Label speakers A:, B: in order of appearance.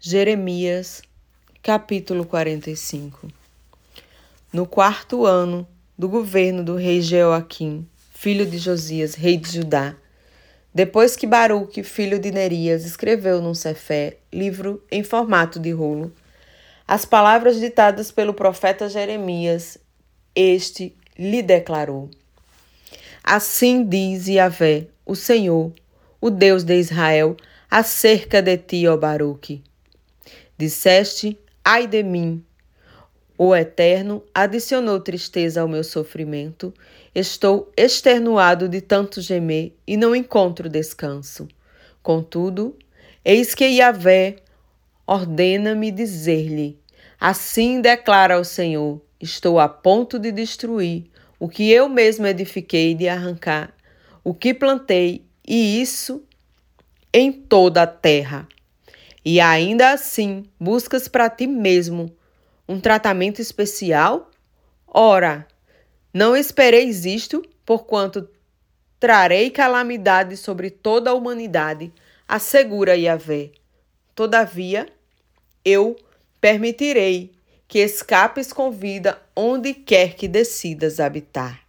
A: Jeremias, capítulo 45 No quarto ano do governo do rei Jeoaquim, filho de Josias, rei de Judá, depois que Baruque, filho de Nerias, escreveu num cefé, livro em formato de rolo, as palavras ditadas pelo profeta Jeremias, este lhe declarou: Assim diz Yahvé, o Senhor, o Deus de Israel, acerca de ti, ó Baruque Disseste, ai de mim. O Eterno adicionou tristeza ao meu sofrimento. Estou extenuado de tanto gemer e não encontro descanso. Contudo, eis que Yahvé ordena-me dizer-lhe: Assim declara o Senhor: Estou a ponto de destruir o que eu mesmo edifiquei de arrancar o que plantei, e isso em toda a terra. E ainda assim, buscas para ti mesmo um tratamento especial? Ora, não espereis isto, porquanto trarei calamidade sobre toda a humanidade, assegura Yahvé. Todavia, eu permitirei que escapes com vida onde quer que decidas habitar.